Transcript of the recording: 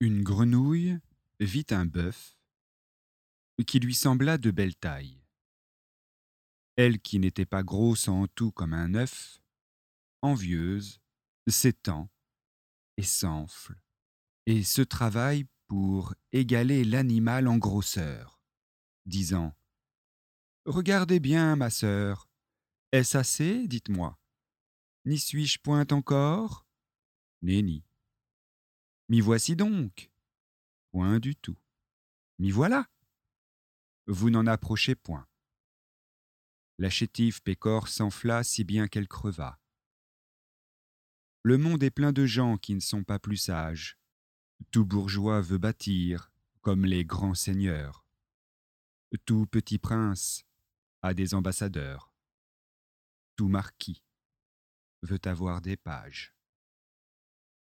Une grenouille vit un bœuf qui lui sembla de belle taille. Elle qui n'était pas grosse en tout comme un œuf, envieuse, s'étend et s'enfle et se travaille pour égaler l'animal en grosseur, disant Regardez bien, ma sœur, est-ce assez, dites-moi N'y suis-je point encore? Nenni. M'y voici donc Point du tout. M'y voilà Vous n'en approchez point. La chétive pécore s'enfla si bien qu'elle creva. Le monde est plein de gens qui ne sont pas plus sages. Tout bourgeois veut bâtir, comme les grands seigneurs. Tout petit prince a des ambassadeurs. Tout marquis veut avoir des pages.